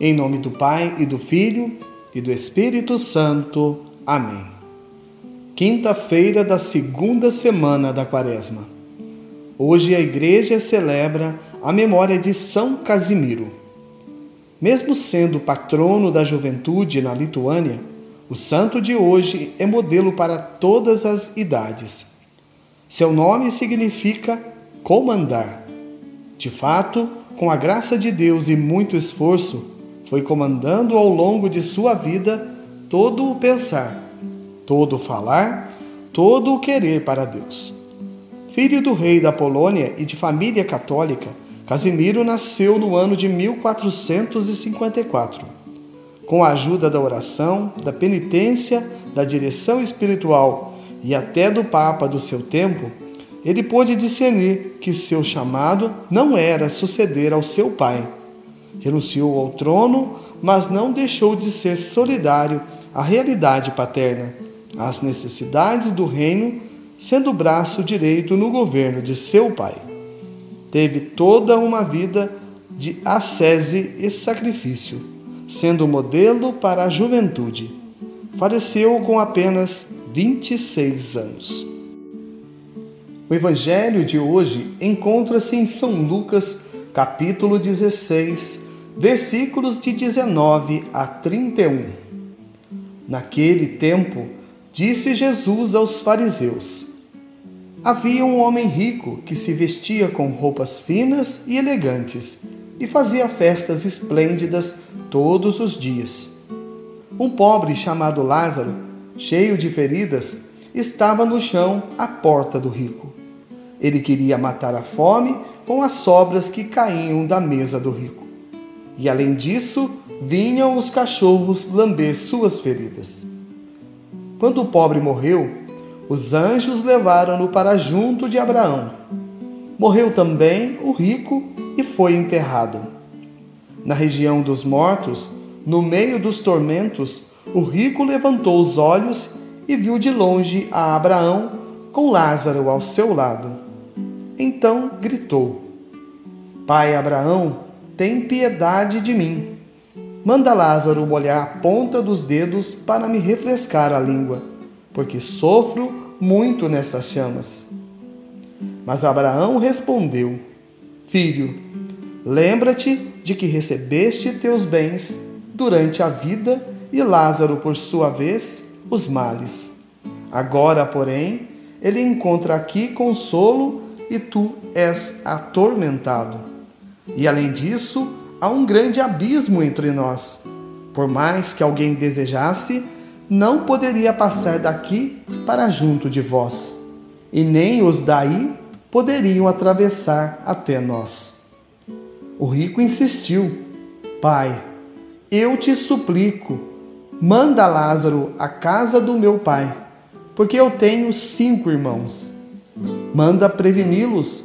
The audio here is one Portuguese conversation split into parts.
Em nome do Pai e do Filho e do Espírito Santo. Amém. Quinta-feira da segunda semana da Quaresma. Hoje a igreja celebra a memória de São Casimiro. Mesmo sendo patrono da juventude na Lituânia, o santo de hoje é modelo para todas as idades. Seu nome significa comandar. De fato, com a graça de Deus e muito esforço, foi comandando ao longo de sua vida todo o pensar, todo o falar, todo o querer para Deus. Filho do rei da Polônia e de família católica, Casimiro nasceu no ano de 1454. Com a ajuda da oração, da penitência, da direção espiritual e até do Papa do seu tempo, ele pôde discernir que seu chamado não era suceder ao seu pai, Renunciou ao trono, mas não deixou de ser solidário à realidade paterna, às necessidades do reino, sendo o braço direito no governo de seu pai. Teve toda uma vida de ascese e sacrifício, sendo modelo para a juventude. Faleceu com apenas 26 anos. O evangelho de hoje encontra-se em São Lucas, capítulo 16, versículos de 19 a 31. Naquele tempo, disse Jesus aos fariseus: Havia um homem rico que se vestia com roupas finas e elegantes e fazia festas esplêndidas todos os dias. Um pobre chamado Lázaro, cheio de feridas, estava no chão à porta do rico. Ele queria matar a fome com as sobras que caíam da mesa do rico e além disso, vinham os cachorros lamber suas feridas. Quando o pobre morreu, os anjos levaram-no para junto de Abraão. Morreu também o rico e foi enterrado. Na região dos mortos, no meio dos tormentos, o rico levantou os olhos e viu de longe a Abraão com Lázaro ao seu lado. Então gritou: Pai Abraão, tem piedade de mim. Manda Lázaro molhar a ponta dos dedos para me refrescar a língua, porque sofro muito nestas chamas. Mas Abraão respondeu: Filho, lembra-te de que recebeste teus bens durante a vida e Lázaro, por sua vez, os males. Agora, porém, ele encontra aqui consolo e tu és atormentado. E além disso, há um grande abismo entre nós. Por mais que alguém desejasse, não poderia passar daqui para junto de vós, e nem os daí poderiam atravessar até nós. O rico insistiu: Pai, eu te suplico, manda Lázaro à casa do meu pai, porque eu tenho cinco irmãos. Manda preveni-los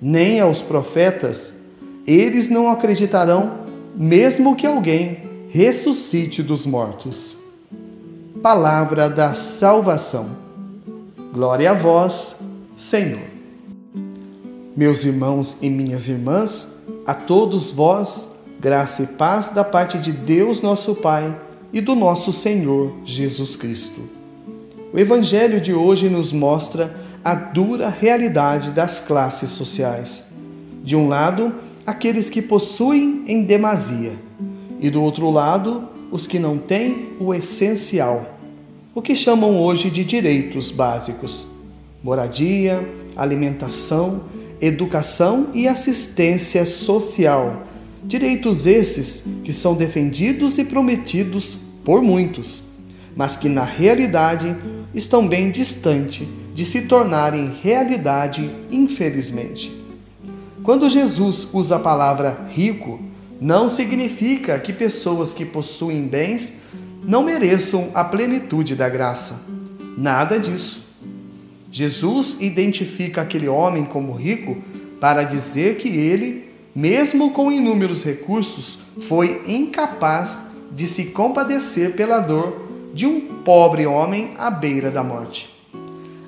nem aos profetas, eles não acreditarão, mesmo que alguém ressuscite dos mortos. Palavra da salvação. Glória a vós, Senhor. Meus irmãos e minhas irmãs, a todos vós, graça e paz da parte de Deus, nosso Pai, e do nosso Senhor Jesus Cristo. O Evangelho de hoje nos mostra a dura realidade das classes sociais. De um lado, aqueles que possuem em demasia, e do outro lado, os que não têm o essencial, o que chamam hoje de direitos básicos: moradia, alimentação, educação e assistência social. Direitos esses que são defendidos e prometidos por muitos, mas que na realidade estão bem distante de se tornarem realidade, infelizmente. Quando Jesus usa a palavra rico, não significa que pessoas que possuem bens não mereçam a plenitude da graça. Nada disso. Jesus identifica aquele homem como rico para dizer que ele, mesmo com inúmeros recursos, foi incapaz de se compadecer pela dor de um pobre homem à beira da morte.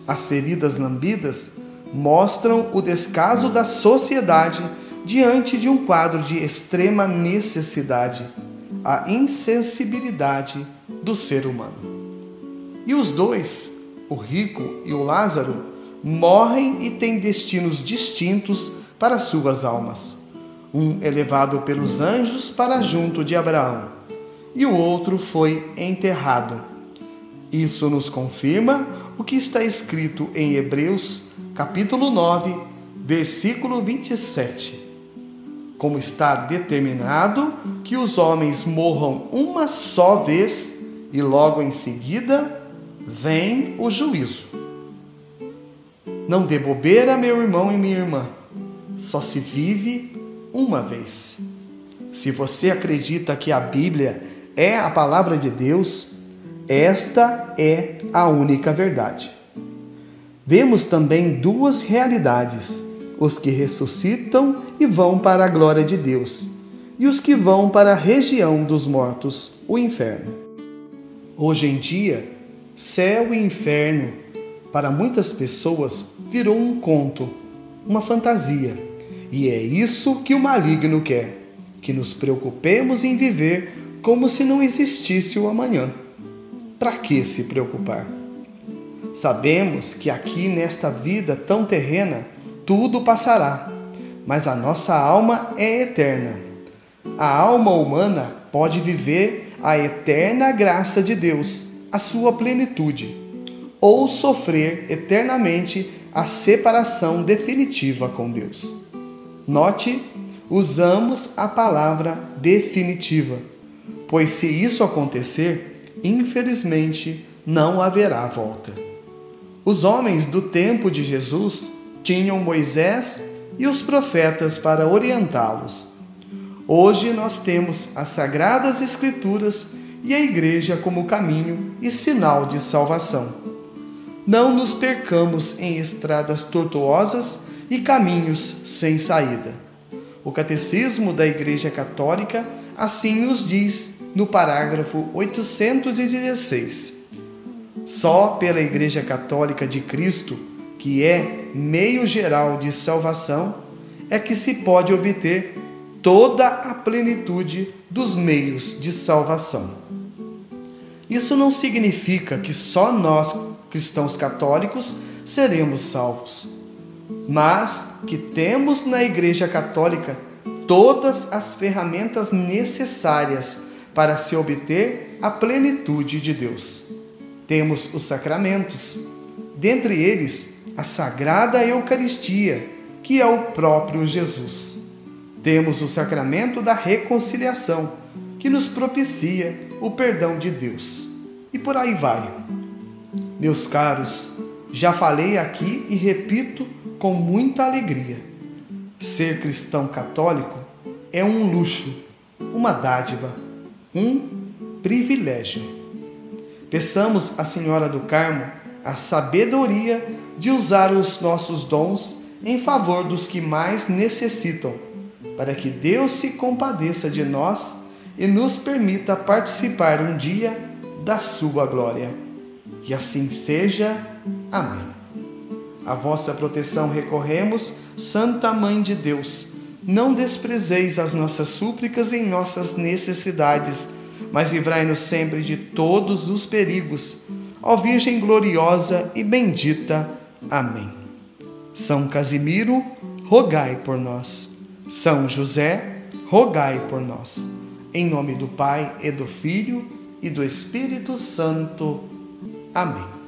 As feridas lambidas mostram o descaso da sociedade diante de um quadro de extrema necessidade, a insensibilidade do ser humano. E os dois, o rico e o Lázaro, morrem e têm destinos distintos para suas almas. Um elevado pelos anjos para junto de Abraão, e o outro foi enterrado. Isso nos confirma o que está escrito em Hebreus, capítulo 9, versículo 27. Como está determinado que os homens morram uma só vez e logo em seguida vem o juízo. Não dê bobeira, meu irmão e minha irmã. Só se vive uma vez. Se você acredita que a Bíblia é a palavra de Deus, esta é a única verdade. Vemos também duas realidades: os que ressuscitam e vão para a glória de Deus, e os que vão para a região dos mortos, o inferno. Hoje em dia, céu e inferno, para muitas pessoas, virou um conto, uma fantasia. E é isso que o maligno quer: que nos preocupemos em viver como se não existisse o amanhã. Para que se preocupar? Sabemos que aqui nesta vida tão terrena tudo passará, mas a nossa alma é eterna. A alma humana pode viver a eterna graça de Deus a sua plenitude, ou sofrer eternamente a separação definitiva com Deus. Note, usamos a palavra definitiva, pois se isso acontecer, infelizmente não haverá volta. Os homens do tempo de Jesus tinham Moisés e os profetas para orientá-los. Hoje nós temos as Sagradas Escrituras e a Igreja como caminho e sinal de salvação. Não nos percamos em estradas tortuosas e caminhos sem saída. O Catecismo da Igreja Católica assim nos diz no parágrafo 816. Só pela Igreja Católica de Cristo, que é meio geral de salvação, é que se pode obter toda a plenitude dos meios de salvação. Isso não significa que só nós, cristãos católicos, seremos salvos, mas que temos na Igreja Católica todas as ferramentas necessárias para se obter a plenitude de Deus. Temos os sacramentos, dentre eles a Sagrada Eucaristia, que é o próprio Jesus. Temos o sacramento da reconciliação, que nos propicia o perdão de Deus. E por aí vai. Meus caros, já falei aqui e repito com muita alegria. Ser cristão católico é um luxo, uma dádiva, um privilégio. Peçamos à Senhora do Carmo a sabedoria de usar os nossos dons em favor dos que mais necessitam, para que Deus se compadeça de nós e nos permita participar um dia da sua glória. E assim seja. Amém. A vossa proteção recorremos, Santa Mãe de Deus. Não desprezeis as nossas súplicas em nossas necessidades, mas livrai-nos sempre de todos os perigos. Ó Virgem gloriosa e bendita. Amém. São Casimiro, rogai por nós. São José, rogai por nós. Em nome do Pai e do Filho e do Espírito Santo. Amém.